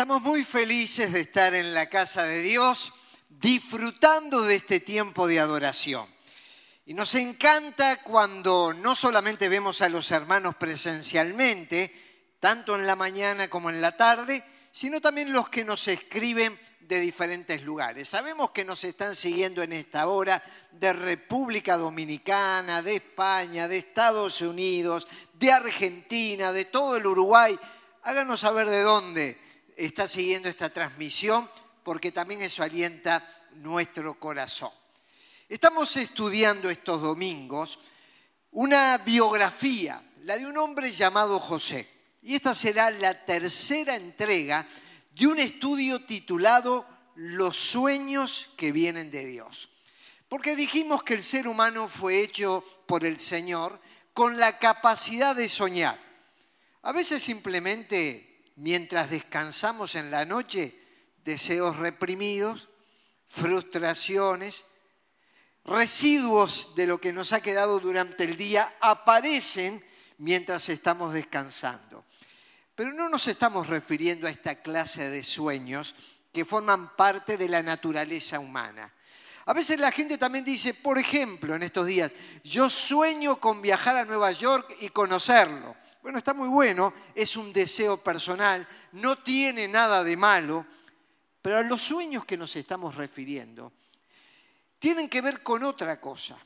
Estamos muy felices de estar en la casa de Dios, disfrutando de este tiempo de adoración. Y nos encanta cuando no solamente vemos a los hermanos presencialmente, tanto en la mañana como en la tarde, sino también los que nos escriben de diferentes lugares. Sabemos que nos están siguiendo en esta hora de República Dominicana, de España, de Estados Unidos, de Argentina, de todo el Uruguay. Háganos saber de dónde está siguiendo esta transmisión, porque también eso alienta nuestro corazón. Estamos estudiando estos domingos una biografía, la de un hombre llamado José. Y esta será la tercera entrega de un estudio titulado Los sueños que vienen de Dios. Porque dijimos que el ser humano fue hecho por el Señor con la capacidad de soñar. A veces simplemente mientras descansamos en la noche, deseos reprimidos, frustraciones, residuos de lo que nos ha quedado durante el día aparecen mientras estamos descansando. Pero no nos estamos refiriendo a esta clase de sueños que forman parte de la naturaleza humana. A veces la gente también dice, por ejemplo, en estos días, yo sueño con viajar a Nueva York y conocerlo. Bueno, está muy bueno, es un deseo personal, no tiene nada de malo, pero a los sueños que nos estamos refiriendo tienen que ver con otra cosa.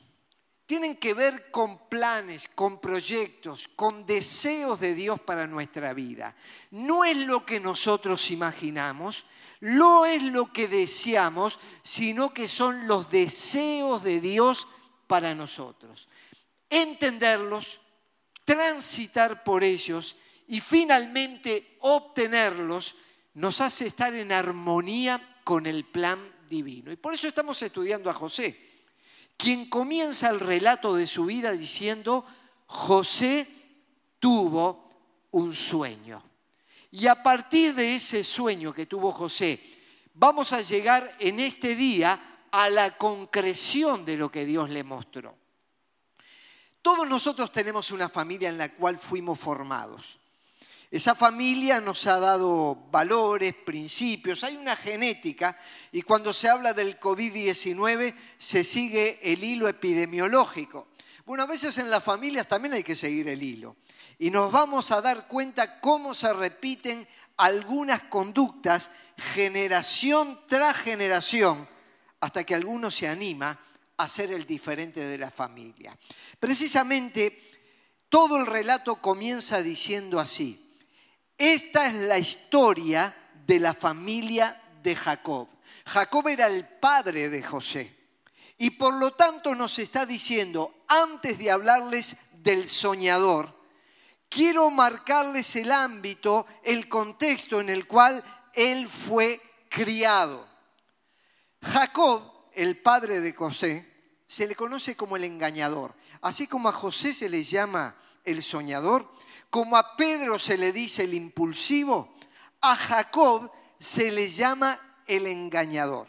Tienen que ver con planes, con proyectos, con deseos de Dios para nuestra vida. No es lo que nosotros imaginamos, no es lo que deseamos, sino que son los deseos de Dios para nosotros. Entenderlos, transitar por ellos y finalmente obtenerlos nos hace estar en armonía con el plan divino. Y por eso estamos estudiando a José, quien comienza el relato de su vida diciendo, José tuvo un sueño. Y a partir de ese sueño que tuvo José, vamos a llegar en este día a la concreción de lo que Dios le mostró. Todos nosotros tenemos una familia en la cual fuimos formados. Esa familia nos ha dado valores, principios, hay una genética y cuando se habla del COVID-19 se sigue el hilo epidemiológico. Bueno, a veces en las familias también hay que seguir el hilo y nos vamos a dar cuenta cómo se repiten algunas conductas generación tras generación hasta que alguno se anima a ser el diferente de la familia. Precisamente todo el relato comienza diciendo así, esta es la historia de la familia de Jacob. Jacob era el padre de José. Y por lo tanto nos está diciendo, antes de hablarles del soñador, quiero marcarles el ámbito, el contexto en el cual él fue criado. Jacob el padre de José, se le conoce como el engañador. Así como a José se le llama el soñador, como a Pedro se le dice el impulsivo, a Jacob se le llama el engañador.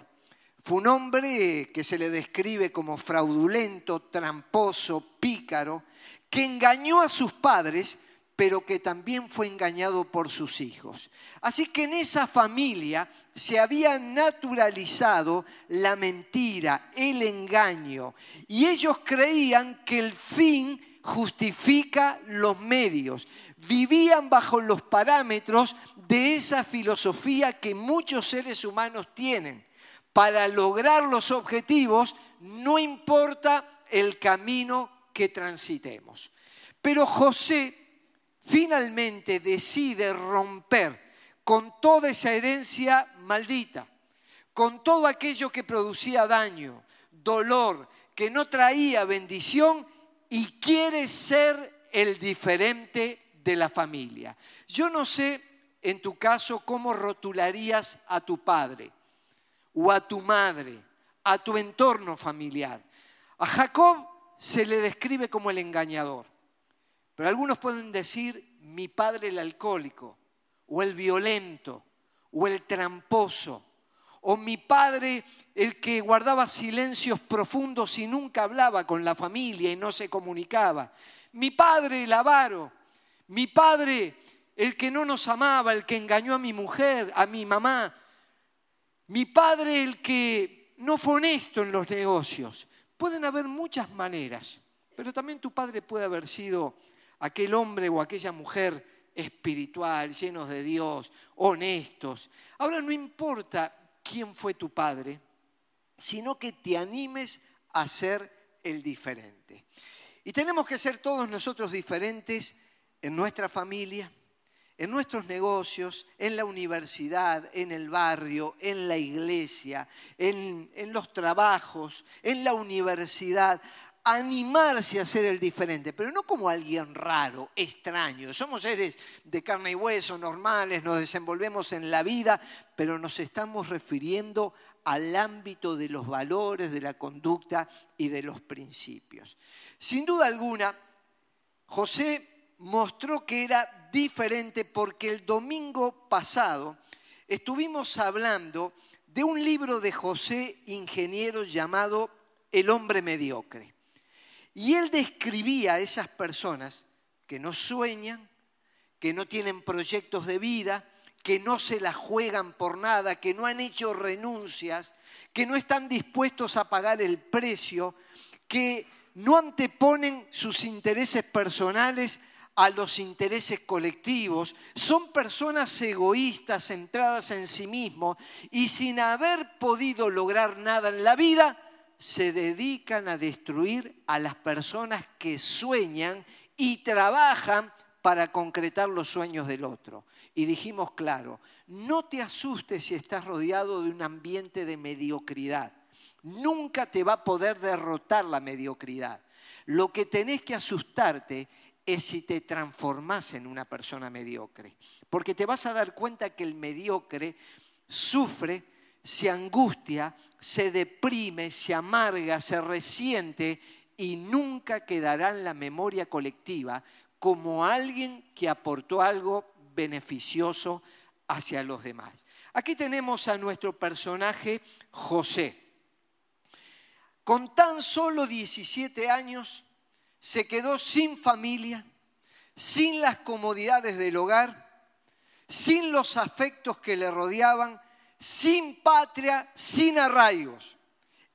Fue un hombre que se le describe como fraudulento, tramposo, pícaro, que engañó a sus padres pero que también fue engañado por sus hijos. Así que en esa familia se había naturalizado la mentira, el engaño, y ellos creían que el fin justifica los medios. Vivían bajo los parámetros de esa filosofía que muchos seres humanos tienen. Para lograr los objetivos no importa el camino que transitemos. Pero José finalmente decide romper con toda esa herencia maldita, con todo aquello que producía daño, dolor, que no traía bendición y quiere ser el diferente de la familia. Yo no sé en tu caso cómo rotularías a tu padre o a tu madre, a tu entorno familiar. A Jacob se le describe como el engañador. Pero algunos pueden decir mi padre el alcohólico, o el violento, o el tramposo, o mi padre el que guardaba silencios profundos y nunca hablaba con la familia y no se comunicaba. Mi padre el avaro, mi padre el que no nos amaba, el que engañó a mi mujer, a mi mamá. Mi padre, el que no fue honesto en los negocios. Pueden haber muchas maneras, pero también tu padre puede haber sido aquel hombre o aquella mujer espiritual, llenos de Dios, honestos. Ahora no importa quién fue tu padre, sino que te animes a ser el diferente. Y tenemos que ser todos nosotros diferentes en nuestra familia, en nuestros negocios, en la universidad, en el barrio, en la iglesia, en, en, los trabajos, en la universidad animarse a ser el diferente, pero no como alguien raro, extraño. Somos seres de carne y hueso, normales, nos desenvolvemos en la vida, pero nos estamos refiriendo al ámbito de los valores, de la conducta y de los principios. Sin duda alguna, José mostró que era diferente porque el domingo pasado estuvimos hablando de un libro de José Ingeniero llamado El hombre mediocre. Y él describía a esas personas que no sueñan, que no tienen proyectos de vida, que no se la juegan por nada, que no han hecho renuncias, que no están dispuestos a pagar el precio, que no anteponen sus intereses personales a los intereses colectivos, son personas egoístas, centradas en sí mismos y sin haber podido lograr nada en la vida, se dedican a destruir a las personas que sueñan y trabajan para concretar los sueños del otro. Y dijimos, claro, no te asustes si estás rodeado de un ambiente de mediocridad. Nunca te va a poder derrotar la mediocridad. Lo que tenés que asustarte es si te transformás en una persona mediocre. Porque te vas a dar cuenta que el mediocre sufre se angustia, se deprime, se amarga, se resiente y nunca quedará en la memoria colectiva como alguien que aportó algo beneficioso hacia los demás. Aquí tenemos a nuestro personaje José. Con tan solo 17 años se quedó sin familia, sin las comodidades del hogar, sin los afectos que le rodeaban, sin patria, sin arraigos,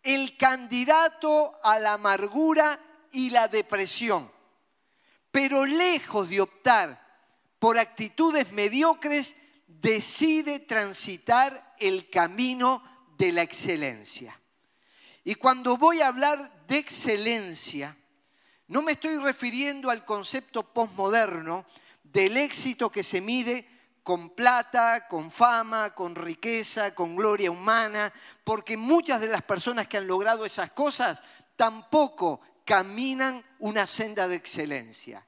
el candidato a la amargura y la depresión. Pero lejos de optar por actitudes mediocres, decide transitar el camino de la excelencia. Y cuando voy a hablar de excelencia, no me estoy refiriendo al concepto postmoderno del éxito que se mide con plata, con fama, con riqueza, con gloria humana, porque muchas de las personas que han logrado esas cosas tampoco caminan una senda de excelencia.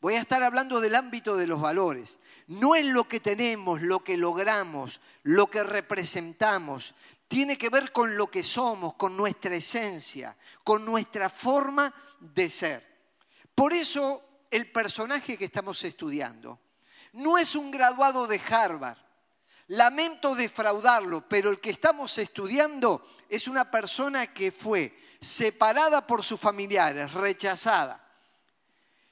Voy a estar hablando del ámbito de los valores. No es lo que tenemos, lo que logramos, lo que representamos. Tiene que ver con lo que somos, con nuestra esencia, con nuestra forma de ser. Por eso el personaje que estamos estudiando no es un graduado de Harvard. Lamento defraudarlo, pero el que estamos estudiando es una persona que fue separada por sus familiares, rechazada.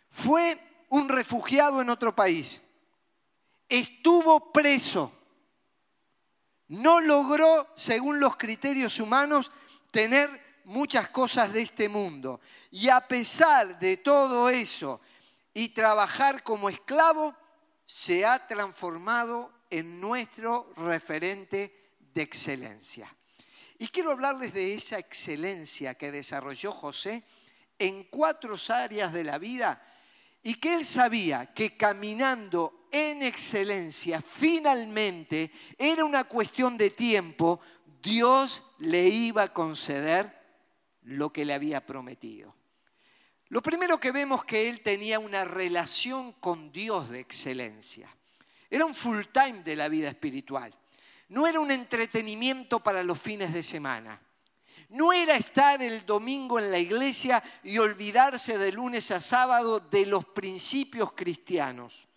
Fue un refugiado en otro país. Estuvo preso. No logró, según los criterios humanos, tener muchas cosas de este mundo. Y a pesar de todo eso y trabajar como esclavo, se ha transformado en nuestro referente de excelencia. Y quiero hablarles de esa excelencia que desarrolló José en cuatro áreas de la vida y que él sabía que caminando en excelencia finalmente era una cuestión de tiempo, Dios le iba a conceder lo que le había prometido. Lo primero que vemos que él tenía una relación con Dios de excelencia. Era un full time de la vida espiritual. No era un entretenimiento para los fines de semana. No era estar el domingo en la iglesia y olvidarse de lunes a sábado de los principios cristianos.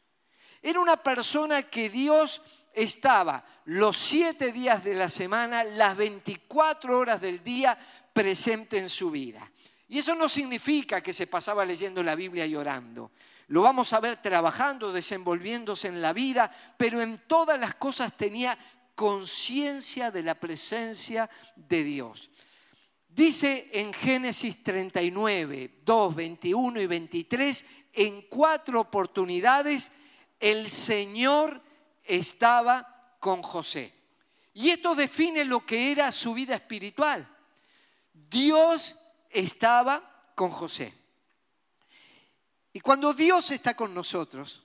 Era una persona que Dios estaba los siete días de la semana, las 24 horas del día presente en su vida. Y eso no significa que se pasaba leyendo la Biblia y orando. Lo vamos a ver trabajando, desenvolviéndose en la vida, pero en todas las cosas tenía conciencia de la presencia de Dios. Dice en Génesis 39, 2, 21 y 23, en cuatro oportunidades el Señor estaba con José. Y esto define lo que era su vida espiritual. Dios estaba con José. Y cuando Dios está con nosotros,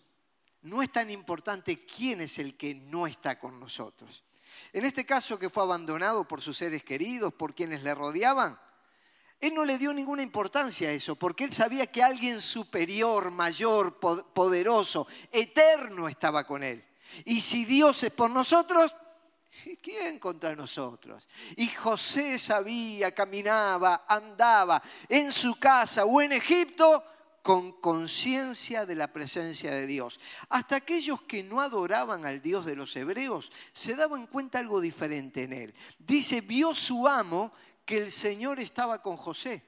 no es tan importante quién es el que no está con nosotros. En este caso que fue abandonado por sus seres queridos, por quienes le rodeaban, él no le dio ninguna importancia a eso, porque él sabía que alguien superior, mayor, poderoso, eterno estaba con él. Y si Dios es por nosotros, ¿quién contra nosotros? Y José sabía, caminaba, andaba en su casa o en Egipto con conciencia de la presencia de Dios. Hasta aquellos que no adoraban al Dios de los hebreos se daban cuenta algo diferente en él. Dice, vio su amo que el Señor estaba con José.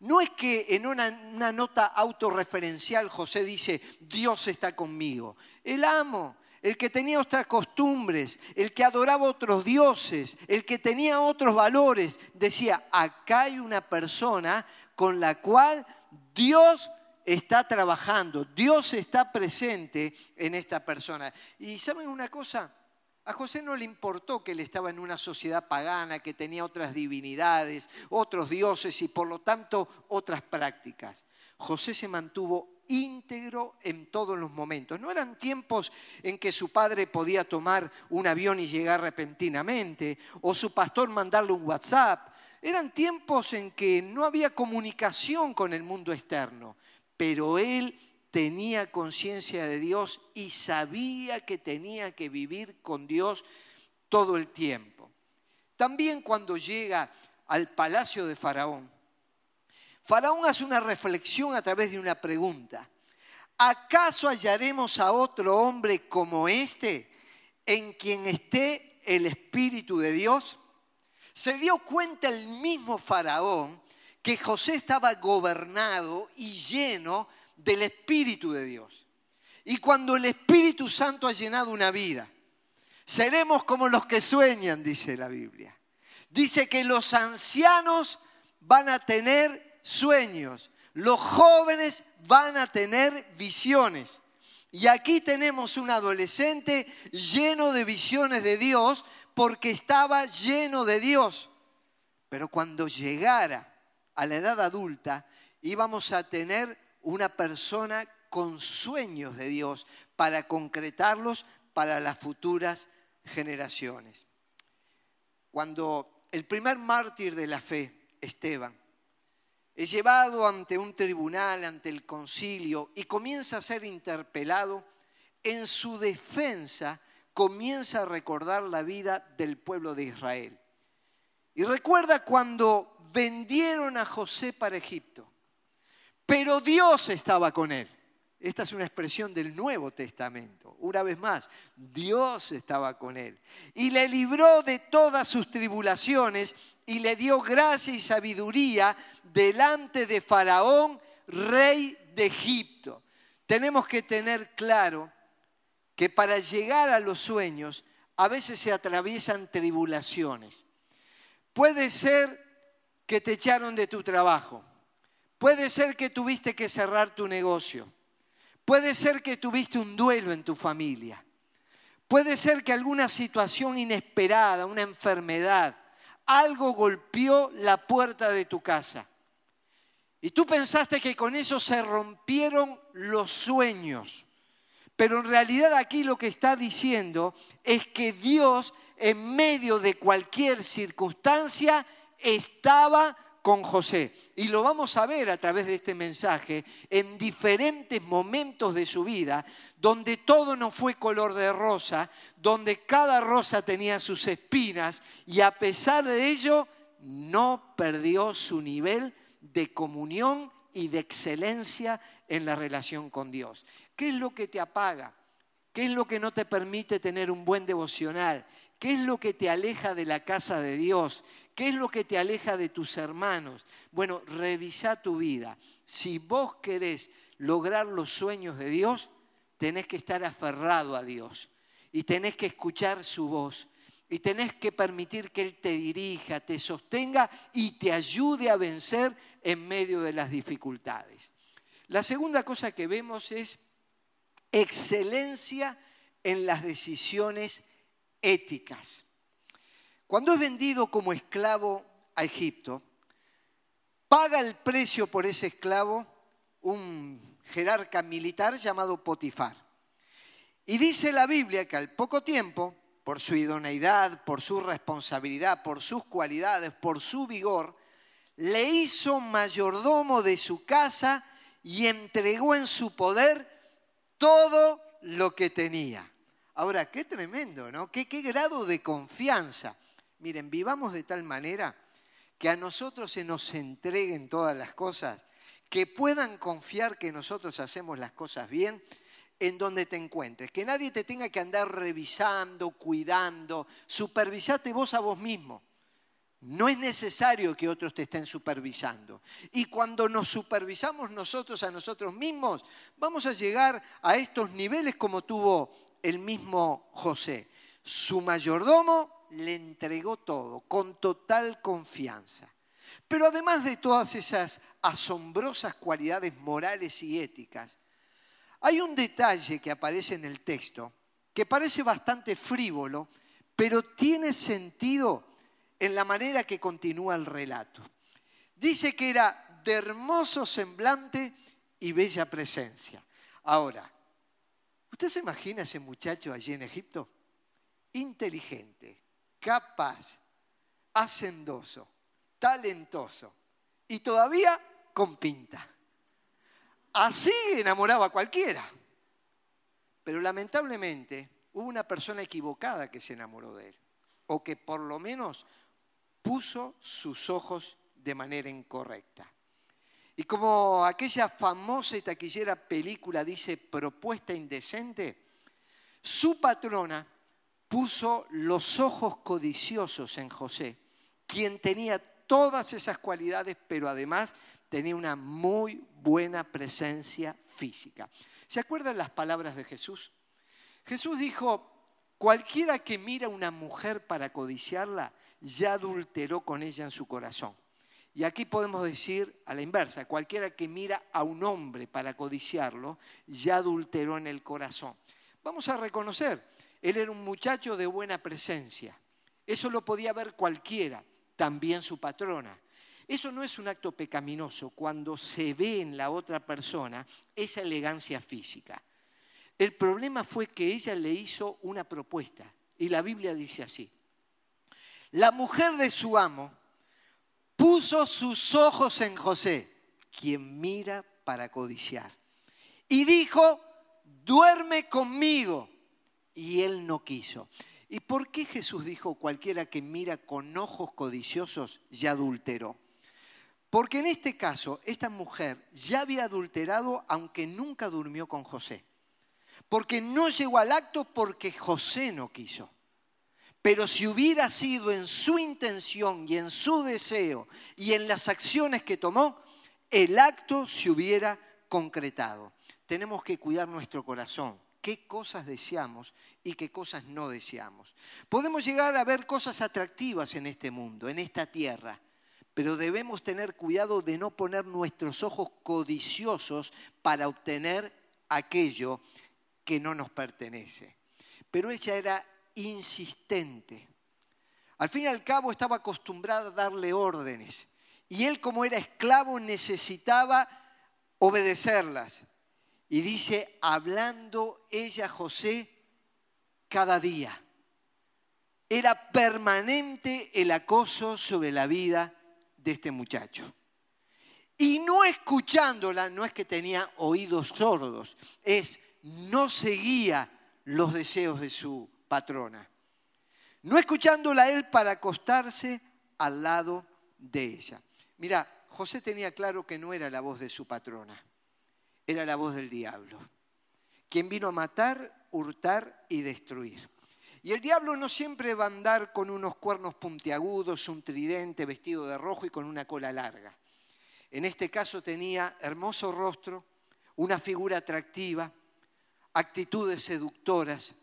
No es que en una, nota autorreferencial José dice, Dios está conmigo. El amo, el que tenía otras costumbres, el que adoraba otros dioses, el que tenía otros valores, decía, acá hay una persona con la cual Dios está trabajando, Dios está presente en esta persona. Y saben una cosa, a José no le importó que él estaba en una sociedad pagana, que tenía otras divinidades, otros dioses y por lo tanto otras prácticas. José se mantuvo íntegro en todos los momentos. No eran tiempos en que su padre podía tomar un avión y llegar repentinamente, o su pastor mandarle un WhatsApp. Eran tiempos en que no había comunicación con el mundo externo, pero él tenía conciencia de Dios y sabía que tenía que vivir con Dios todo el tiempo. También cuando llega al palacio de Faraón, Faraón hace una reflexión a través de una pregunta. ¿Acaso hallaremos a otro hombre como este en quien esté el Espíritu de Dios? Se dio cuenta el mismo Faraón que José estaba gobernado y lleno del Espíritu de Dios. Y cuando el Espíritu Santo ha llenado una vida, seremos como los que sueñan, dice la Biblia. Dice que los ancianos van a tener sueños, los jóvenes van a tener visiones. Y aquí tenemos un adolescente lleno de visiones de Dios porque estaba lleno de Dios. Pero cuando llegara a la edad adulta, íbamos a tener una persona con sueños de Dios para concretarlos para las futuras generaciones. Cuando el primer mártir de la fe, Esteban, es llevado ante un tribunal, ante el concilio, y comienza a ser interpelado, en su defensa comienza a recordar la vida del pueblo de Israel. Y recuerda cuando vendieron a José para Egipto pero Dios estaba con él. Esta es una expresión del Nuevo Testamento. Una vez más, Dios estaba con él. Y le libró de todas sus tribulaciones y le dio gracia y sabiduría delante de Faraón, rey de Egipto. Tenemos que tener claro que para llegar a los sueños a veces se atraviesan tribulaciones. Puede ser que te echaron de tu trabajo Puede ser que tuviste que cerrar tu negocio. Puede ser que tuviste un duelo en tu familia. Puede ser que alguna situación inesperada, una enfermedad, algo golpeó la puerta de tu casa. Y tú pensaste que con eso se rompieron los sueños. Pero en realidad aquí lo que está diciendo es que Dios en medio de cualquier circunstancia estaba con José. Y lo vamos a ver a través de este mensaje en diferentes momentos de su vida, donde todo no fue color de rosa, donde cada rosa tenía sus espinas y a pesar de ello no perdió su nivel de comunión y de excelencia en la relación con Dios. ¿Qué es lo que te apaga? ¿Qué es lo que no te permite tener un buen devocional? ¿Qué es lo que te aleja de la casa de Dios? ¿Qué es lo que te aleja de tus hermanos? Bueno, revisa tu vida. Si vos querés lograr los sueños de Dios, tenés que estar aferrado a Dios y tenés que escuchar su voz y tenés que permitir que Él te dirija, te sostenga y te ayude a vencer en medio de las dificultades. La segunda cosa que vemos es excelencia en las decisiones éticas. Cuando es vendido como esclavo a Egipto, paga el precio por ese esclavo un jerarca militar llamado Potifar. Y dice la Biblia que al poco tiempo, por su idoneidad, por su responsabilidad, por sus cualidades, por su vigor, le hizo mayordomo de su casa y entregó en su poder todo lo que tenía. Ahora, qué tremendo, ¿no? ¿Qué, qué grado de confianza. Miren, vivamos de tal manera que a nosotros se nos entreguen todas las cosas, que puedan confiar que nosotros hacemos las cosas bien en donde te encuentres, que nadie te tenga que andar revisando, cuidando, supervisate vos a vos mismo. No es necesario que otros te estén supervisando. Y cuando nos supervisamos nosotros a nosotros mismos, vamos a llegar a estos niveles como tuvo el mismo José. Su mayordomo le entregó todo con total confianza. Pero además de todas esas asombrosas cualidades morales y éticas, hay un detalle que aparece en el texto que parece bastante frívolo, pero tiene sentido en la manera que continúa el relato. Dice que era de hermoso semblante y bella presencia. Ahora, ¿usted se imagina ese muchacho allí en Egipto? Inteligente, capaz, hacendoso, talentoso y todavía con pinta. Así enamoraba a cualquiera. Pero lamentablemente hubo una persona equivocada que se enamoró de él, o que por lo menos puso sus ojos de manera incorrecta. Y como aquella famosa y taquillera película dice propuesta indecente, su patrona puso los ojos codiciosos en José, quien tenía todas esas cualidades, pero además tenía una muy buena presencia física. ¿Se acuerdan las palabras de Jesús? Jesús dijo, cualquiera que mira a una mujer para codiciarla, ya adulteró con ella en su corazón. Y aquí podemos decir a la inversa, cualquiera que mira a un hombre para codiciarlo, ya adulteró en el corazón. Vamos a reconocer, él era un muchacho de buena presencia. Eso lo podía ver cualquiera, también su patrona. Eso no es un acto pecaminoso cuando se ve en la otra persona esa elegancia física. El problema fue que ella le hizo una propuesta y la Biblia dice así. La mujer de su amo puso sus ojos en José, quien mira para codiciar. Y dijo, duerme conmigo. Y él no quiso. ¿Y por qué Jesús dijo, cualquiera que mira con ojos codiciosos ya adulteró? Porque en este caso, esta mujer ya había adulterado aunque nunca durmió con José. Porque no llegó al acto porque José no quiso. Pero si hubiera sido en su intención y en su deseo y en las acciones que tomó, el acto se hubiera concretado. Tenemos que cuidar nuestro corazón, qué cosas deseamos y qué cosas no deseamos. Podemos llegar a ver cosas atractivas en este mundo, en esta tierra, pero debemos tener cuidado de no poner nuestros ojos codiciosos para obtener aquello que no nos pertenece. Pero ella era insistente. Al fin y al cabo estaba acostumbrada a darle órdenes y él como era esclavo necesitaba obedecerlas. Y dice, hablando ella José cada día. Era permanente el acoso sobre la vida de este muchacho. Y no escuchándola, no es que tenía oídos sordos, es no seguía los deseos de su patrona. No escuchándola él para acostarse al lado de ella. Mira, José tenía claro que no era la voz de su patrona, era la voz del diablo, quien vino a matar, hurtar y destruir. Y el diablo no siempre va a andar con unos cuernos puntiagudos, un tridente vestido de rojo y con una cola larga. En este caso tenía hermoso rostro, una figura atractiva, actitudes seductoras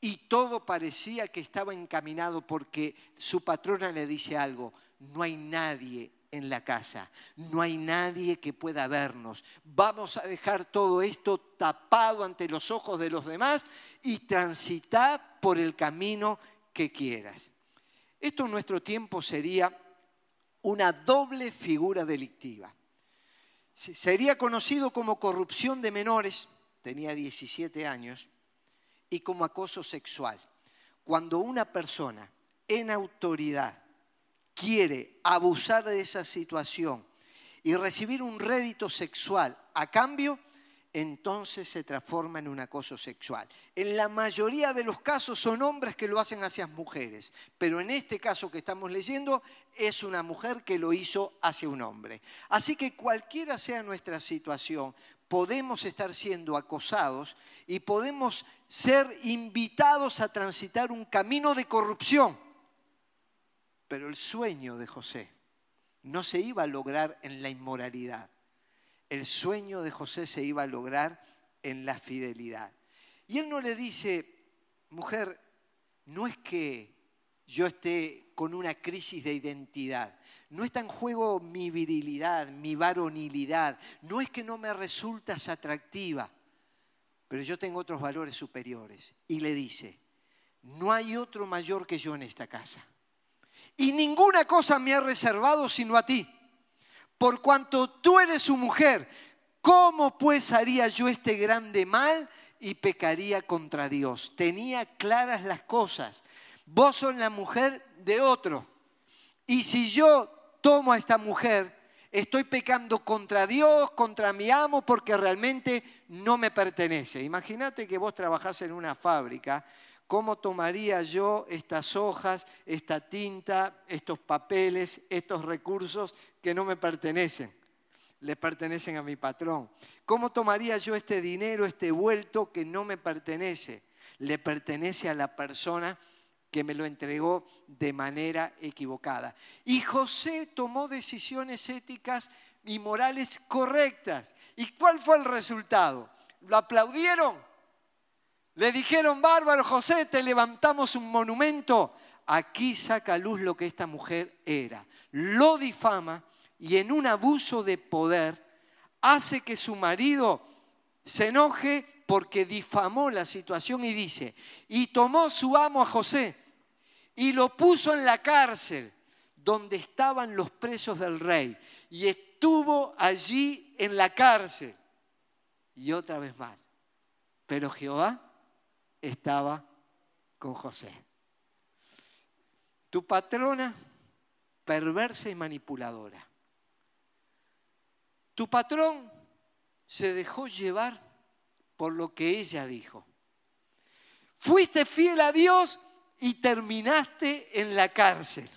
y todo parecía que estaba encaminado porque su patrona le dice algo, no hay nadie en la casa, no hay nadie que pueda vernos. Vamos a dejar todo esto tapado ante los ojos de los demás y transitar por el camino que quieras. Esto en nuestro tiempo sería una doble figura delictiva. Sería conocido como corrupción de menores, tenía 17 años, y como acoso sexual. Cuando una persona en autoridad quiere abusar de esa situación y recibir un rédito sexual a cambio, entonces se transforma en un acoso sexual. En la mayoría de los casos son hombres que lo hacen hacia mujeres, pero en este caso que estamos leyendo es una mujer que lo hizo hacia un hombre. Así que cualquiera sea nuestra situación, podemos estar siendo acosados y podemos ser invitados a transitar un camino de corrupción pero el sueño de José no se iba a lograr en la inmoralidad. El sueño de José se iba a lograr en la fidelidad. Y él no le dice, mujer, no es que yo esté con una crisis de identidad, no está en juego mi virilidad, mi varonilidad, no es que no me resultas atractiva, pero yo tengo otros valores superiores. Y le dice, no hay otro mayor que yo en esta casa y ninguna cosa me ha reservado sino a ti. Por cuanto tú eres su mujer, ¿cómo pues haría yo este grande mal y pecaría contra Dios? Tenía claras las cosas. Vos sos la mujer de otro. Y si yo tomo a esta mujer, estoy pecando contra Dios, contra mi amo, porque realmente no me pertenece. Imagínate que vos trabajás en una fábrica ¿Cómo tomaría yo estas hojas, esta tinta, estos papeles, estos recursos que no me pertenecen? Le pertenecen a mi patrón. ¿Cómo tomaría yo este dinero, este vuelto que no me pertenece? Le pertenece a la persona que me lo entregó de manera equivocada. Y José tomó decisiones éticas y morales correctas. ¿Y cuál fue el resultado? ¿Lo aplaudieron? Le dijeron, bárbaro José, te levantamos un monumento. Aquí saca a luz lo que esta mujer era. Lo difama y en un abuso de poder hace que su marido se enoje porque difamó la situación y dice, y tomó su amo a José y lo puso en la cárcel donde estaban los presos del rey y estuvo allí en la cárcel. Y otra vez más. Pero Jehová estaba con José. Tu patrona, perversa y manipuladora. Tu patrón se dejó llevar por lo que ella dijo. Fuiste fiel a Dios y terminaste en la cárcel.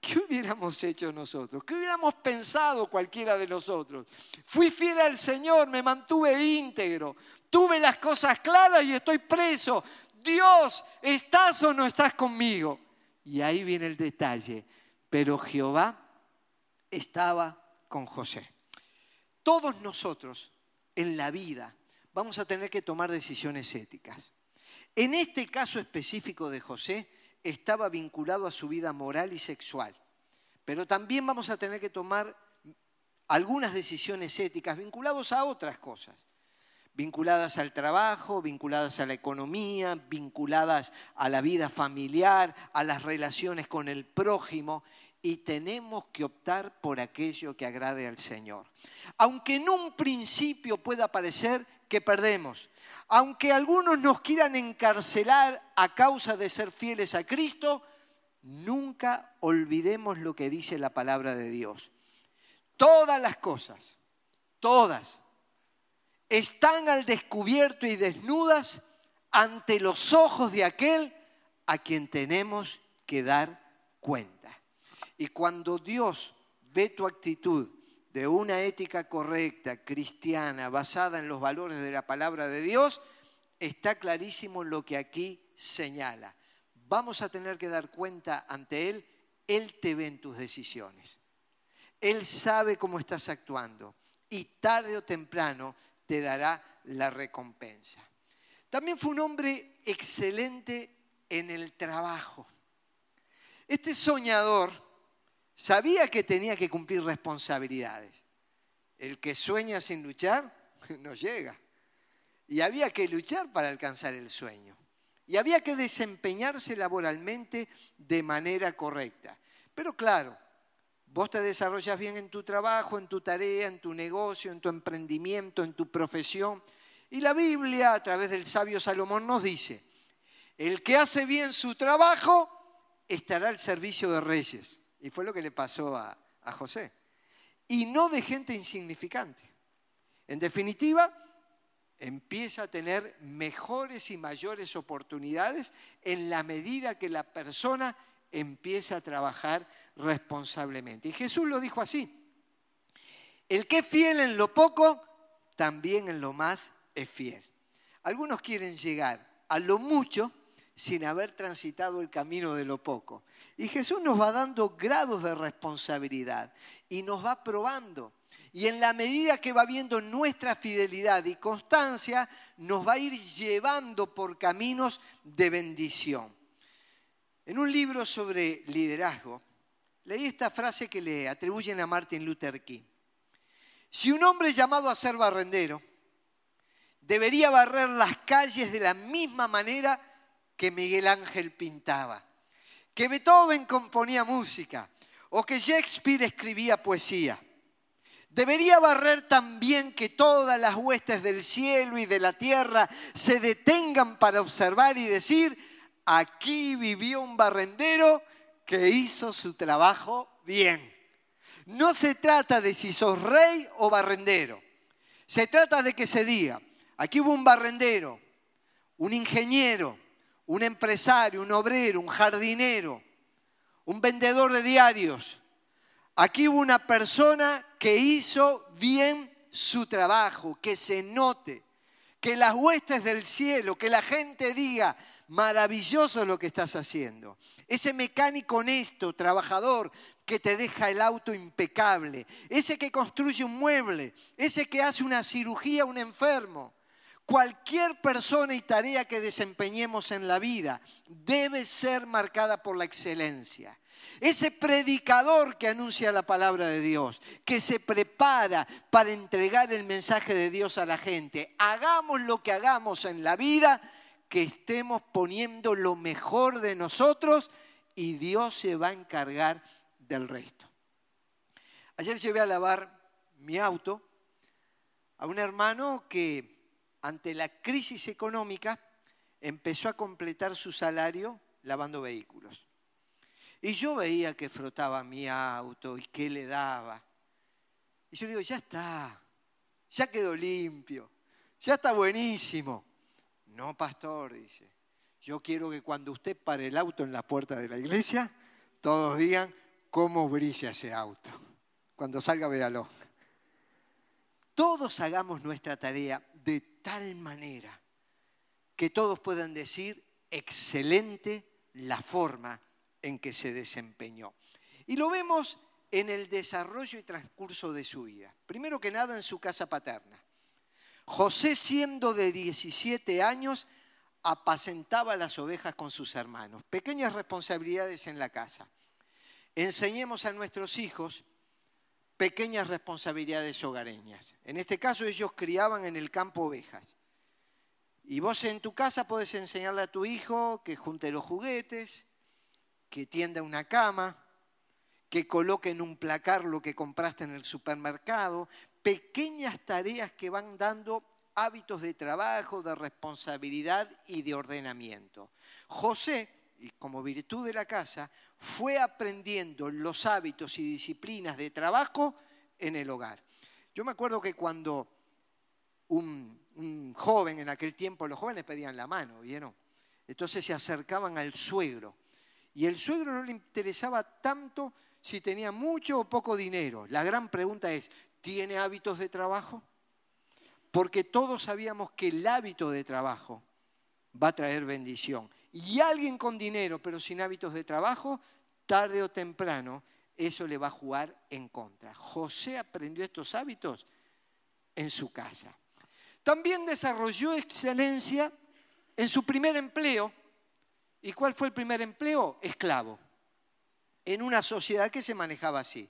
¿Qué hubiéramos hecho nosotros? ¿Qué hubiéramos pensado cualquiera de nosotros? Fui fiel al Señor, me mantuve íntegro, tuve las cosas claras y estoy preso. Dios, ¿estás o no estás conmigo? Y ahí viene el detalle. Pero Jehová estaba con José. Todos nosotros en la vida vamos a tener que tomar decisiones éticas. En este caso específico de José, estaba vinculado a su vida moral y sexual. Pero también vamos a tener que tomar algunas decisiones éticas vinculadas a otras cosas, vinculadas al trabajo, vinculadas a la economía, vinculadas a la vida familiar, a las relaciones con el prójimo, y tenemos que optar por aquello que agrade al Señor. Aunque en un principio pueda parecer que perdemos, aunque algunos nos quieran encarcelar a causa de ser fieles a Cristo, nunca olvidemos lo que dice la palabra de Dios. Todas las cosas, todas, están al descubierto y desnudas ante los ojos de aquel a quien tenemos que dar cuenta. Y cuando Dios ve tu actitud de una ética correcta, cristiana, basada en los valores de la palabra de Dios, está clarísimo lo que aquí señala. vamos a tener que dar cuenta ante Él, Él te ve en tus decisiones. Él sabe cómo estás actuando y tarde o temprano te dará la recompensa. También fue un hombre excelente en el trabajo. Este soñador sabía que tenía que cumplir responsabilidades. El que sueña sin luchar no llega. Y había que luchar para alcanzar el sueño. Y había que desempeñarse laboralmente de manera correcta. Pero claro, vos te desarrollas bien en tu trabajo, en tu tarea, en tu negocio, en tu emprendimiento, en tu profesión. Y la Biblia, a través del sabio Salomón, nos dice, el que hace bien su trabajo estará al servicio de reyes. Y fue lo que le pasó a, a José. Y no de gente insignificante. En definitiva, empieza a tener mejores y mayores oportunidades en la medida que la persona empieza a trabajar responsablemente. Y Jesús lo dijo así, el que es fiel en lo poco, también en lo más es fiel. Algunos quieren llegar a lo mucho sin haber transitado el camino de lo poco. Y Jesús nos va dando grados de responsabilidad y nos va probando. Y en la medida que va viendo nuestra fidelidad y constancia, nos va a ir llevando por caminos de bendición. En un libro sobre liderazgo, leí esta frase que le atribuyen a Martin Luther King. Si un hombre llamado a ser barrendero debería barrer las calles de la misma manera que Miguel Ángel pintaba, que Beethoven componía música o que Shakespeare escribía poesía, Debería barrer también que todas las huestes del cielo y de la tierra se detengan para observar y decir, aquí vivió un barrendero que hizo su trabajo bien. No se trata de si sos rey o barrendero. Se trata de que se diga, aquí hubo un barrendero, un ingeniero, un empresario, un obrero, un jardinero, un vendedor de diarios, Aquí hubo una persona que hizo bien su trabajo, que se note, que las huestes del cielo, que la gente diga, maravilloso lo que estás haciendo. Ese mecánico honesto, trabajador, que te deja el auto impecable, ese que construye un mueble, ese que hace una cirugía a un enfermo. Cualquier persona y tarea que desempeñemos en la vida debe ser marcada por la excelencia. Ese predicador que anuncia la palabra de Dios, que se prepara para entregar el mensaje de Dios a la gente. Hagamos lo que hagamos en la vida, que estemos poniendo lo mejor de nosotros y Dios se va a encargar del resto. Ayer llevé a lavar mi auto a un hermano que ante la crisis económica empezó a completar su salario lavando vehículos. Y yo veía que frotaba mi auto y que le daba. Y yo le digo, ya está, ya quedó limpio, ya está buenísimo. No, pastor, dice, yo quiero que cuando usted pare el auto en la puerta de la iglesia, todos digan cómo brilla ese auto. Cuando salga, véalo. Todos hagamos nuestra tarea tal manera que todos puedan decir, excelente la forma en que se desempeñó. Y lo vemos en el desarrollo y transcurso de su vida. Primero que nada en su casa paterna. José, siendo de 17 años, apacentaba las ovejas con sus hermanos. Pequeñas responsabilidades en la casa. Enseñemos a nuestros hijos pequeñas responsabilidades hogareñas. En este caso ellos criaban en el campo ovejas. Y vos en tu casa podés enseñarle a tu hijo que junte los juguetes, que tienda una cama, que coloque en un placar lo que compraste en el supermercado, pequeñas tareas que van dando hábitos de trabajo, de responsabilidad y de ordenamiento. José, y como virtud de la casa, fue aprendiendo los hábitos y disciplinas de trabajo en el hogar. Yo me acuerdo que cuando un, joven, en aquel tiempo los jóvenes pedían la mano, ¿vieron? Entonces se acercaban al suegro y el suegro no le interesaba tanto si tenía mucho o poco dinero. La gran pregunta es, ¿tiene hábitos de trabajo? Porque todos sabíamos que el hábito de trabajo va a traer bendición. y alguien con dinero pero sin hábitos de trabajo, tarde o temprano eso le va a jugar en contra. José aprendió estos hábitos en su casa. También desarrolló excelencia en su primer empleo. ¿Y cuál fue el primer empleo? Esclavo. En una sociedad que se manejaba así.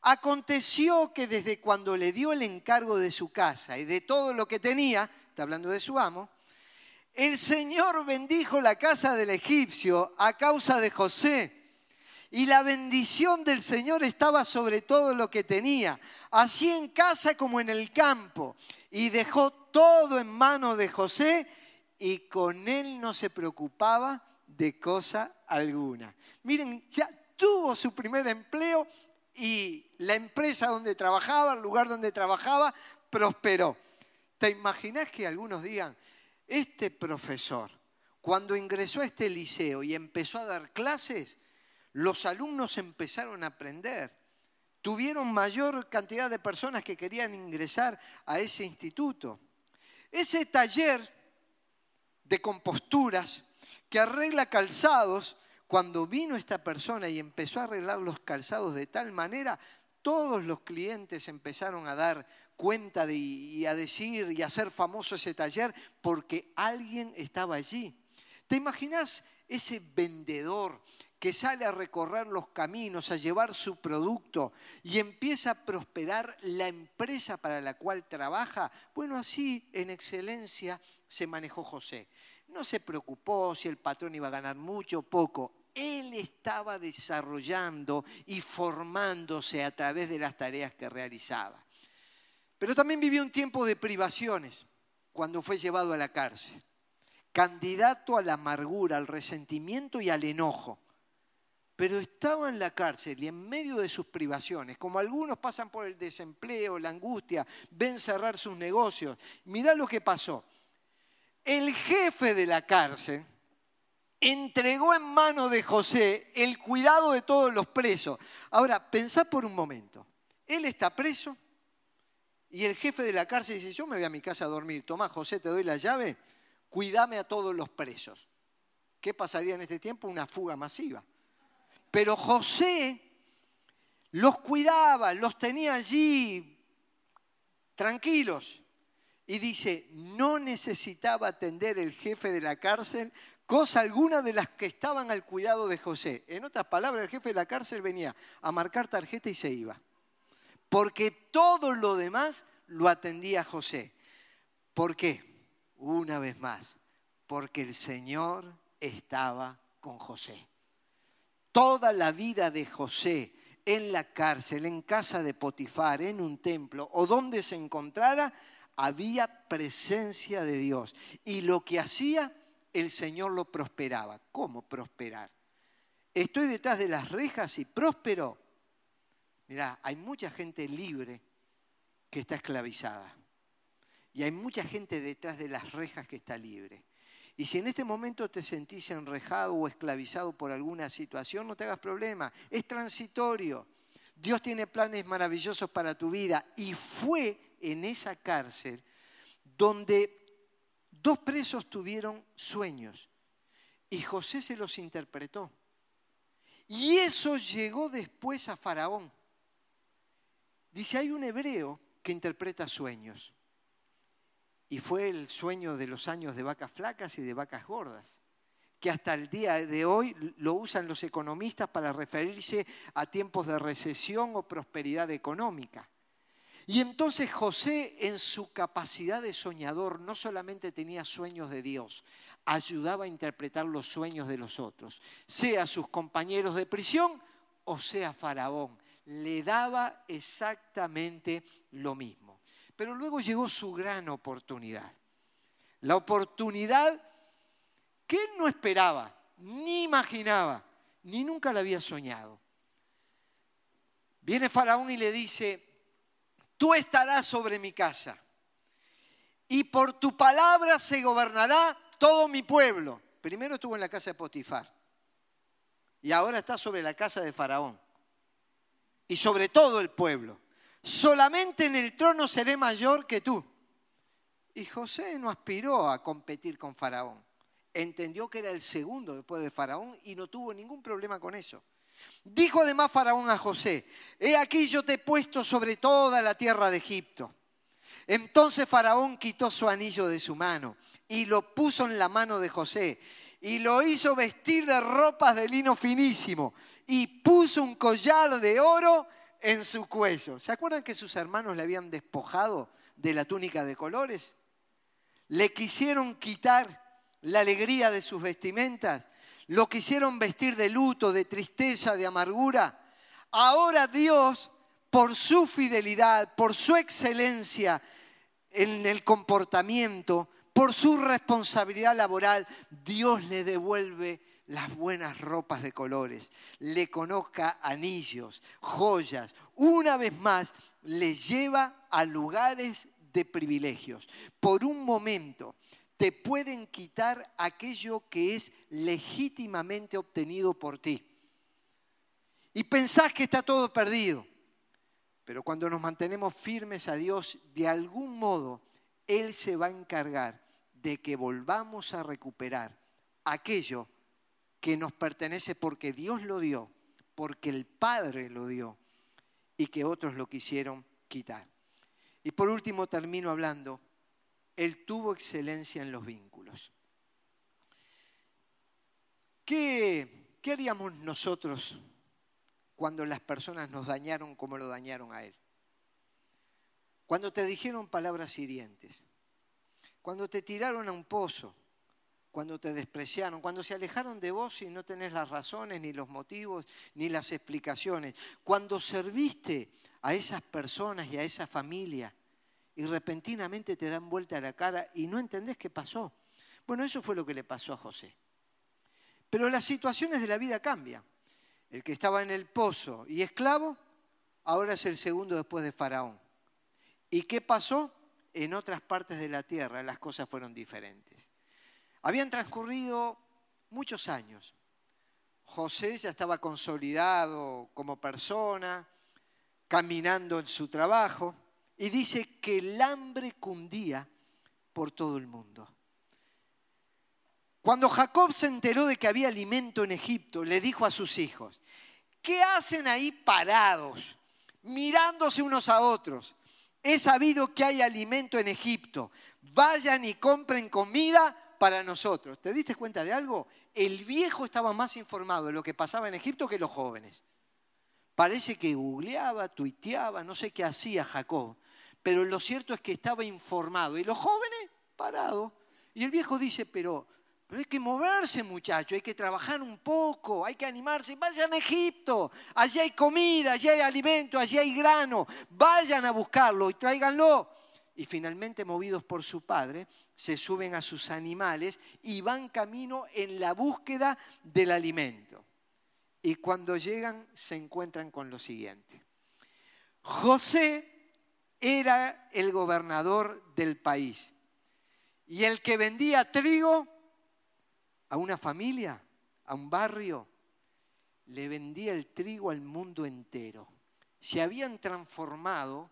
Aconteció que desde cuando le dio el encargo de su casa y de todo lo que tenía, está hablando de su amo, el Señor bendijo la casa del egipcio a causa de José. Y la bendición del Señor estaba sobre todo lo que tenía, así en casa como en el campo. Y dejó todo en manos de José y con él no se preocupaba de cosa alguna. Miren, ya tuvo su primer empleo y la empresa donde trabajaba, el lugar donde trabajaba, prosperó. ¿Te imaginas que algunos digan, este profesor, cuando ingresó a este liceo y empezó a dar clases, los alumnos empezaron a aprender. Tuvieron mayor cantidad de personas que querían ingresar a ese instituto. Ese taller de composturas que arregla calzados, cuando vino esta persona y empezó a arreglar los calzados de tal manera, todos los clientes empezaron a dar cuenta de, y a decir y a hacer famoso ese taller porque alguien estaba allí. ¿Te imaginas ese vendedor que sale a recorrer los caminos, a llevar su producto y empieza a prosperar la empresa para la cual trabaja? Bueno, así en excelencia se manejó José. No se preocupó si el patrón iba a ganar mucho o poco. Él estaba desarrollando y formándose a través de las tareas que realizaba. Pero también vivió un tiempo de privaciones cuando fue llevado a la cárcel, candidato a la amargura, al resentimiento y al enojo. Pero estaba en la cárcel y en medio de sus privaciones, como algunos pasan por el desempleo, la angustia, ven cerrar sus negocios. Mirá lo que pasó. El jefe de la cárcel entregó en manos de José el cuidado de todos los presos. Ahora, pensá por un momento. Él está preso, y el jefe de la cárcel dice, yo me voy a mi casa a dormir, Tomás, José, te doy la llave, cuídame a todos los presos. ¿Qué pasaría en este tiempo? Una fuga masiva. Pero José los cuidaba, los tenía allí tranquilos. Y dice, no necesitaba atender el jefe de la cárcel cosa alguna de las que estaban al cuidado de José. En otras palabras, el jefe de la cárcel venía a marcar tarjeta y se iba porque todo lo demás lo atendía José. ¿Por qué? Una vez más, porque el Señor estaba con José. Toda la vida de José en la cárcel, en casa de Potifar, en un templo o donde se encontrara, había presencia de Dios. Y lo que hacía, el Señor lo prosperaba. ¿Cómo prosperar? Estoy detrás de las rejas y próspero. Mirá, hay mucha gente libre que está esclavizada. Y hay mucha gente detrás de las rejas que está libre. Y si en este momento te sentís enrejado o esclavizado por alguna situación, no te hagas problema. Es transitorio. Dios tiene planes maravillosos para tu vida. Y fue en esa cárcel donde dos presos tuvieron sueños. Y José se los interpretó. Y eso llegó después a Faraón. Dice, hay un hebreo que interpreta sueños. Y fue el sueño de los años de vacas flacas y de vacas gordas, que hasta el día de hoy lo usan los economistas para referirse a tiempos de recesión o prosperidad económica. Y entonces José en su capacidad de soñador no solamente tenía sueños de Dios, ayudaba a interpretar los sueños de los otros, sea sus compañeros de prisión o sea Faraón le daba exactamente lo mismo. Pero luego llegó su gran oportunidad. La oportunidad que él no esperaba, ni imaginaba, ni nunca la había soñado. Viene Faraón y le dice, tú estarás sobre mi casa y por tu palabra se gobernará todo mi pueblo. Primero estuvo en la casa de Potifar y ahora está sobre la casa de Faraón y sobre todo el pueblo. Solamente en el trono seré mayor que tú. Y José no aspiró a competir con Faraón. entendió que era el segundo después de Faraón y no tuvo ningún problema con eso. Dijo además Faraón a José, he aquí yo te he puesto sobre toda la tierra de Egipto. Entonces Faraón quitó su anillo de su mano y lo puso en la mano de José y lo hizo vestir de ropas de lino finísimo y puso un collar de oro en su cuello. ¿Se acuerdan que sus hermanos le habían despojado de la túnica de colores? Le quisieron quitar la alegría de sus vestimentas, lo quisieron vestir de luto, de tristeza, de amargura. Ahora Dios, por su fidelidad, por su excelencia en el comportamiento, por su responsabilidad laboral, Dios le devuelve las buenas ropas de colores, le conozca anillos, joyas, una vez más le lleva a lugares de privilegios. Por un momento te pueden quitar aquello que es legítimamente obtenido por ti. Y pensás que está todo perdido. Pero cuando nos mantenemos firmes a Dios, de algún modo, Él se va a encargar de que volvamos a recuperar aquello que nos pertenece porque Dios lo dio, porque el Padre lo dio y que otros lo quisieron quitar. Y por último termino hablando, Él tuvo excelencia en los vínculos. ¿Qué, qué haríamos nosotros cuando las personas nos dañaron como lo dañaron a Él? Cuando te dijeron palabras hirientes, cuando te tiraron a un pozo, cuando te despreciaron, cuando se alejaron de vos y no tenés las razones, ni los motivos, ni las explicaciones, cuando serviste a esas personas y a esa familia y repentinamente te dan vuelta la cara y no entendés qué pasó. Bueno, eso fue lo que le pasó a José. Pero las situaciones de la vida cambian. El que estaba en el pozo y esclavo, ahora es el segundo después de Faraón. ¿Y qué pasó? En otras partes de la tierra las cosas fueron diferentes. Habían transcurrido muchos años. José ya estaba consolidado como persona, caminando en su trabajo, y dice que el hambre cundía por todo el mundo. Cuando Jacob se enteró de que había alimento en Egipto, le dijo a sus hijos, ¿qué hacen ahí parados, mirándose unos a otros? He sabido que hay alimento en Egipto. Vayan y compren comida para nosotros. ¿Te diste cuenta de algo? El viejo estaba más informado de lo que pasaba en Egipto que los jóvenes. Parece que googleaba, tuiteaba, no sé qué hacía Jacob, pero lo cierto es que estaba informado. Y los jóvenes, parados. Y el viejo dice, pero, pero hay que moverse muchachos, hay que trabajar un poco, hay que animarse. Vayan a Egipto, allí hay comida, allí hay alimento, allí hay grano. Vayan a buscarlo y tráiganlo y finalmente movidos por su padre, se suben a sus animales y van camino en la búsqueda del alimento. Y cuando llegan se encuentran con lo siguiente. José era el gobernador del país y el que vendía trigo a una familia, a un barrio, le vendía el trigo al mundo entero. Se habían transformado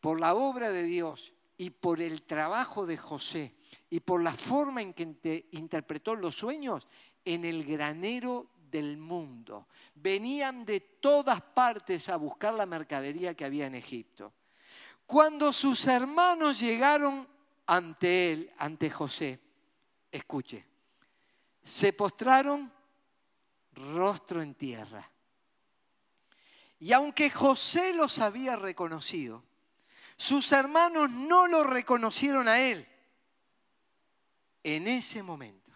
por la obra de Dios y por el trabajo de José y por la forma en que interpretó los sueños en el granero del mundo. Venían de todas partes a buscar la mercadería que había en Egipto. Cuando sus hermanos llegaron ante él, ante José, escuche, se postraron rostro en tierra. Y aunque José los había reconocido, sus hermanos no lo reconocieron a él en ese momento.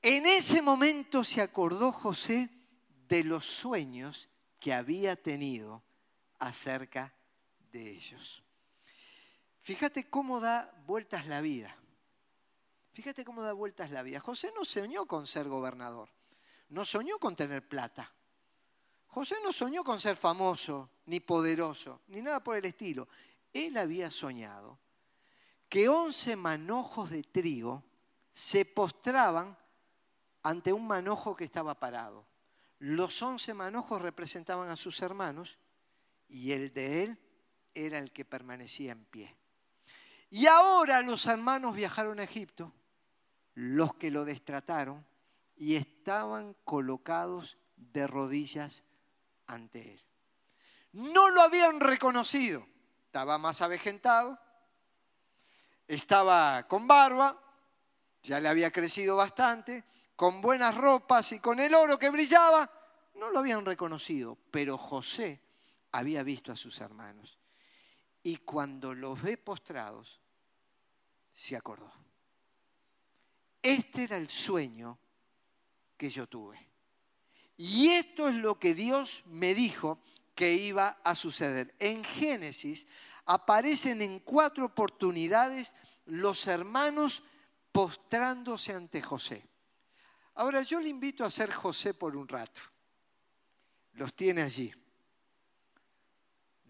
En ese momento se acordó José de los sueños que había tenido acerca de ellos. Fíjate cómo da vueltas la vida. Fíjate cómo da vueltas la vida. José no soñó con ser gobernador, no soñó con tener plata. José no soñó con ser famoso, ni poderoso, ni nada por el estilo. Él había soñado que once manojos de trigo se postraban ante un manojo que estaba parado. Los once manojos representaban a sus hermanos y el de él era el que permanecía en pie. Y ahora los hermanos viajaron a Egipto los que lo destrataron y estaban colocados de rodillas ante él. No lo habían reconocido. Estaba más avejentado, estaba con barba, ya le había crecido bastante, con buenas ropas y con el oro que brillaba. No lo habían reconocido, pero José había visto a sus hermanos. Y cuando los ve postrados, se acordó. Este era el sueño que yo tuve. Y esto es lo que Dios me dijo que iba a suceder. En Génesis aparecen en cuatro oportunidades los hermanos postrándose ante José. Ahora yo le invito a ser José por un rato. Los tiene allí.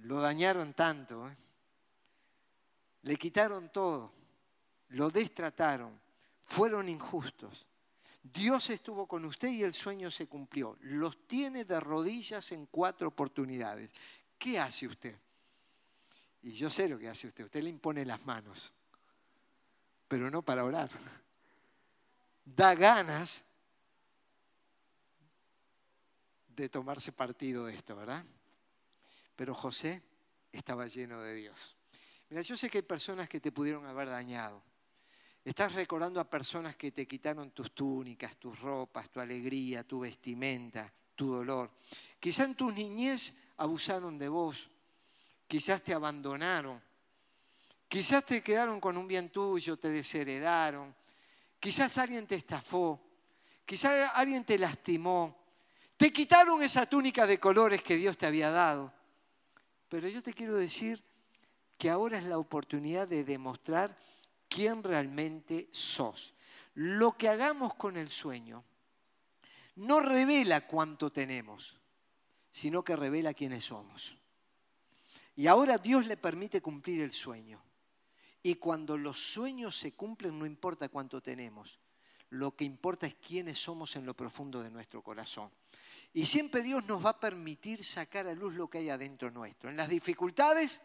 Lo dañaron tanto. ¿eh? Le quitaron todo. Lo destrataron. Fueron injustos. Dios estuvo con usted y el sueño se cumplió. Los tiene de rodillas en cuatro oportunidades. ¿Qué hace usted? Y yo sé lo que hace usted. Usted le impone las manos, pero no para orar. Da ganas de tomarse partido de esto, ¿verdad? Pero José estaba lleno de Dios. Mira, yo sé que hay personas que te pudieron haber dañado Estás recordando a personas que te quitaron tus túnicas, tus ropas, tu alegría, tu vestimenta, tu dolor. Quizá en tu niñez abusaron de vos, quizás te abandonaron, quizás te quedaron con un bien tuyo, te desheredaron, quizás alguien te estafó, quizás alguien te lastimó, te quitaron esa túnica de colores que Dios te había dado. Pero yo te quiero decir que ahora es la oportunidad de demostrar quién realmente sos. Lo que hagamos con el sueño no revela cuánto tenemos, sino que revela quiénes somos. Y ahora Dios le permite cumplir el sueño. Y cuando los sueños se cumplen, no importa cuánto tenemos. Lo que importa es quiénes somos en lo profundo de nuestro corazón. Y siempre Dios nos va a permitir sacar a luz lo que hay adentro nuestro, en las dificultades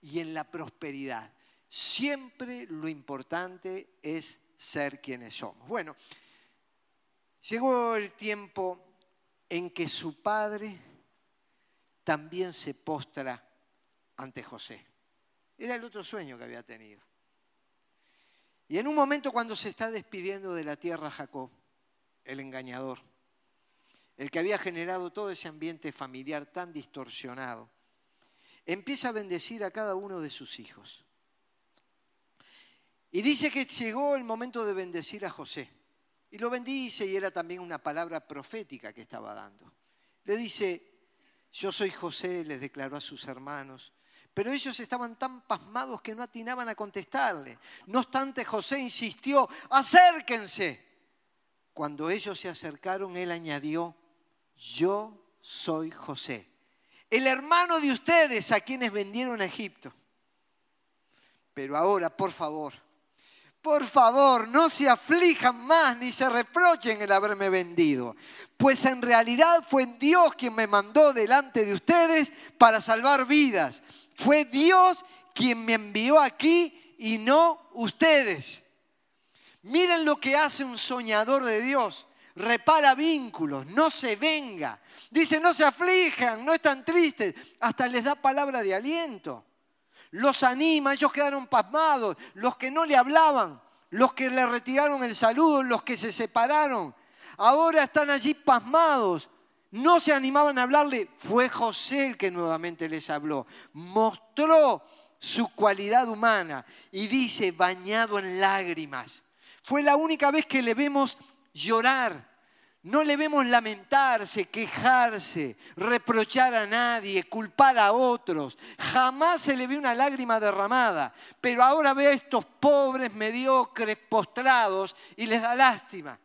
y en la prosperidad. Siempre lo importante es ser quienes somos. Bueno, llegó el tiempo en que su padre también se postra ante José. Era el otro sueño que había tenido. Y en un momento cuando se está despidiendo de la tierra Jacob, el engañador, el que había generado todo ese ambiente familiar tan distorsionado, empieza a bendecir a cada uno de sus hijos. Y dice que llegó el momento de bendecir a José. Y lo bendice y era también una palabra profética que estaba dando. Le dice, yo soy José, les declaró a sus hermanos. Pero ellos estaban tan pasmados que no atinaban a contestarle. No obstante, José insistió, acérquense. Cuando ellos se acercaron, él añadió, yo soy José, el hermano de ustedes a quienes vendieron a Egipto. Pero ahora, por favor, por favor, no se aflijan más ni se reprochen el haberme vendido, pues en realidad fue Dios quien me mandó delante de ustedes para salvar vidas. Fue Dios quien me envió aquí y no ustedes. Miren lo que hace un soñador de Dios. Repara vínculos, no se venga. Dice, no se aflijan, no están tristes. Hasta les da palabra de aliento los anima, ellos quedaron pasmados, los que no le hablaban, los que le retiraron el saludo, los que se separaron, ahora están allí pasmados, no se animaban a hablarle, fue José el que nuevamente les habló, mostró su cualidad humana y dice, bañado en lágrimas. Fue la única vez que le vemos llorar no le vemos lamentarse, quejarse, reprochar a nadie, culpar a otros. Jamás se le ve una lágrima derramada. Pero ahora ve a estos pobres mediocres postrados y les da lástima.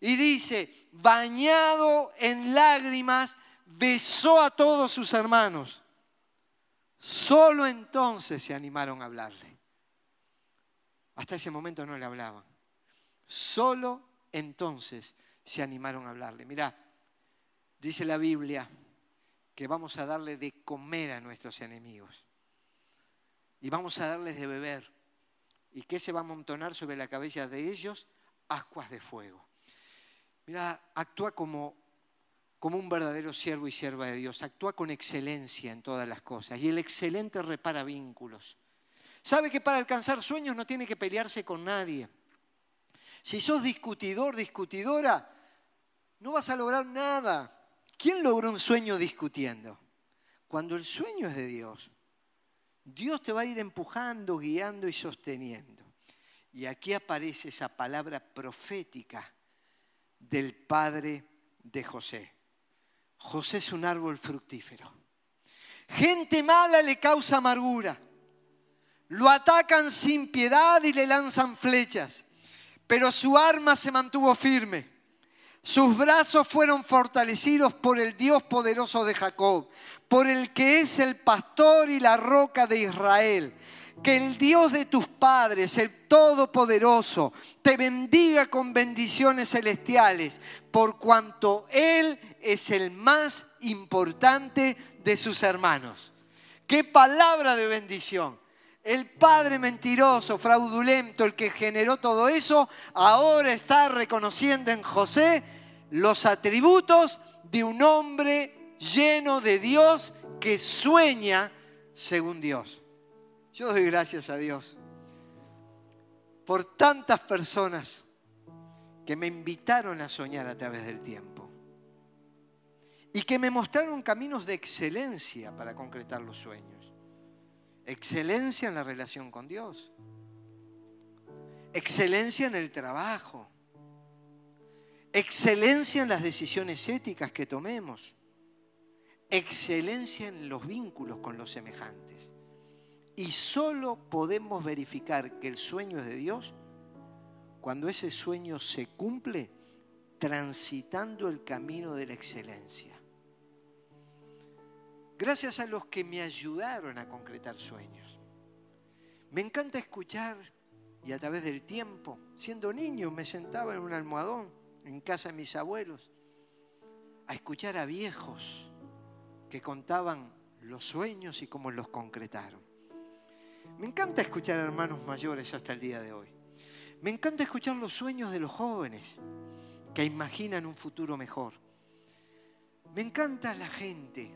Y dice, bañado en lágrimas, besó a todos sus hermanos. Solo entonces se animaron a hablarle. Hasta ese momento no le hablaban. Solo entonces se animaron a hablarle. Mira, dice la Biblia que vamos a darle de comer a nuestros enemigos y vamos a darles de beber. ¿Y qué se va a amontonar sobre la cabeza de ellos? ascuas de fuego. Mira, actúa como, como un verdadero siervo y sierva de Dios. Actúa con excelencia en todas las cosas. Y el excelente repara vínculos. Sabe que para alcanzar sueños no tiene que pelearse con nadie. Si sos discutidor, discutidora, no vas a lograr nada. ¿Quién logró un sueño discutiendo? Cuando el sueño es de Dios, Dios te va a ir empujando, guiando y sosteniendo. Y aquí aparece esa palabra profética del padre de José. José es un árbol fructífero. Gente mala le causa amargura. Lo atacan sin piedad y le lanzan flechas. Pero su arma se mantuvo firme. Sus brazos fueron fortalecidos por el Dios poderoso de Jacob, por el que es el pastor y la roca de Israel. Que el Dios de tus padres, el Todopoderoso, te bendiga con bendiciones celestiales, por cuanto Él es el más importante de sus hermanos. Qué palabra de bendición. El padre mentiroso, fraudulento, el que generó todo eso, ahora está reconociendo en José los atributos de un hombre lleno de Dios que sueña según Dios. Yo doy gracias a Dios por tantas personas que me invitaron a soñar a través del tiempo y que me mostraron caminos de excelencia para concretar los sueños. Excelencia en la relación con Dios. Excelencia en el trabajo excelencia en las decisiones éticas que tomemos, excelencia en los vínculos con los semejantes. Y solo podemos verificar que el sueño es de Dios cuando ese sueño se cumple transitando el camino de la excelencia. Gracias a los que me ayudaron a concretar sueños. Me encanta escuchar y a través del tiempo, siendo niño, me sentaba en un almohadón en casa de mis abuelos, a escuchar a viejos que contaban los sueños y cómo los concretaron. Me encanta escuchar a hermanos mayores hasta el día de hoy. Me encanta escuchar los sueños de los jóvenes que imaginan un futuro mejor. Me encanta la gente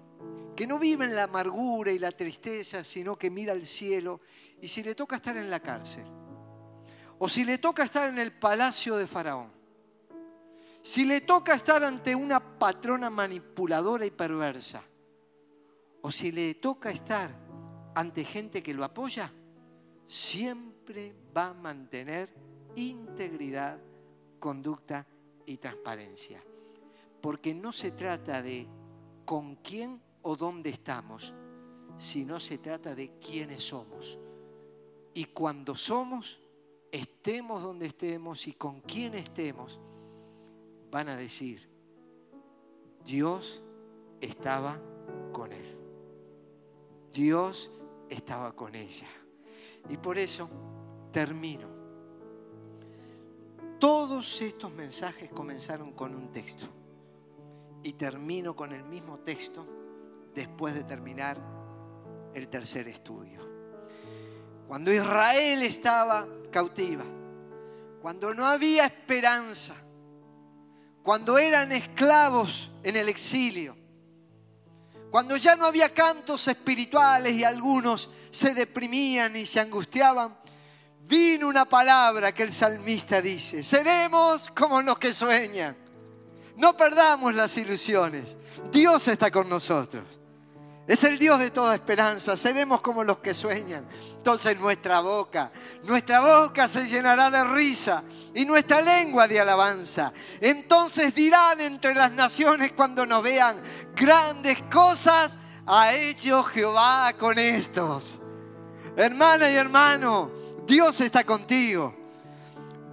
que no vive en la amargura y la tristeza, sino que mira al cielo y si le toca estar en la cárcel, o si le toca estar en el palacio de Faraón, si le toca estar ante una patrona manipuladora y perversa, o si le toca estar ante gente que lo apoya, siempre va a mantener integridad, conducta y transparencia. Porque no se trata de con quién o dónde estamos, sino se trata de quiénes somos. Y cuando somos, estemos donde estemos y con quién estemos, van a decir, Dios estaba con él. Dios estaba con ella. Y por eso termino. Todos estos mensajes comenzaron con un texto. Y termino con el mismo texto después de terminar el tercer estudio. Cuando Israel estaba cautiva, cuando no había esperanza, cuando eran esclavos en el exilio, cuando ya no había cantos espirituales y algunos se deprimían y se angustiaban, vino una palabra que el salmista dice, seremos como los que sueñan. No perdamos las ilusiones. Dios está con nosotros. Es el Dios de toda esperanza. Seremos como los que sueñan. Entonces nuestra boca, nuestra boca se llenará de risa y nuestra lengua de alabanza. Entonces dirán entre las naciones cuando nos vean grandes cosas ha hecho Jehová con estos. Hermana y hermano, Dios está contigo.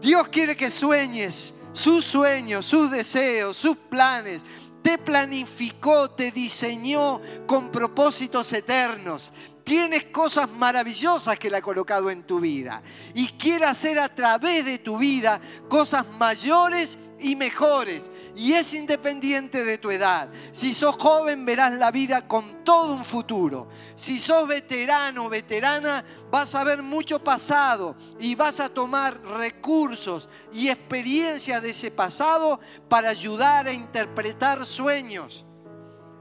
Dios quiere que sueñes sus sueños, sus deseos, sus planes, te planificó, te diseñó con propósitos eternos. Tienes cosas maravillosas que Él ha colocado en tu vida y quiere hacer a través de tu vida cosas mayores y mejores. Y es independiente de tu edad. Si sos joven verás la vida con todo un futuro. Si sos veterano o veterana vas a ver mucho pasado y vas a tomar recursos y experiencias de ese pasado para ayudar a interpretar sueños.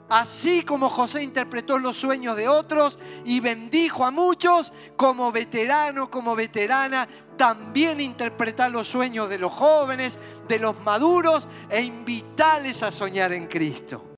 Así como José interpretó los sueños de otros y bendijo a muchos, como veterano, como veterana, también interpretar los sueños de los jóvenes, de los maduros e invitarles a soñar en Cristo.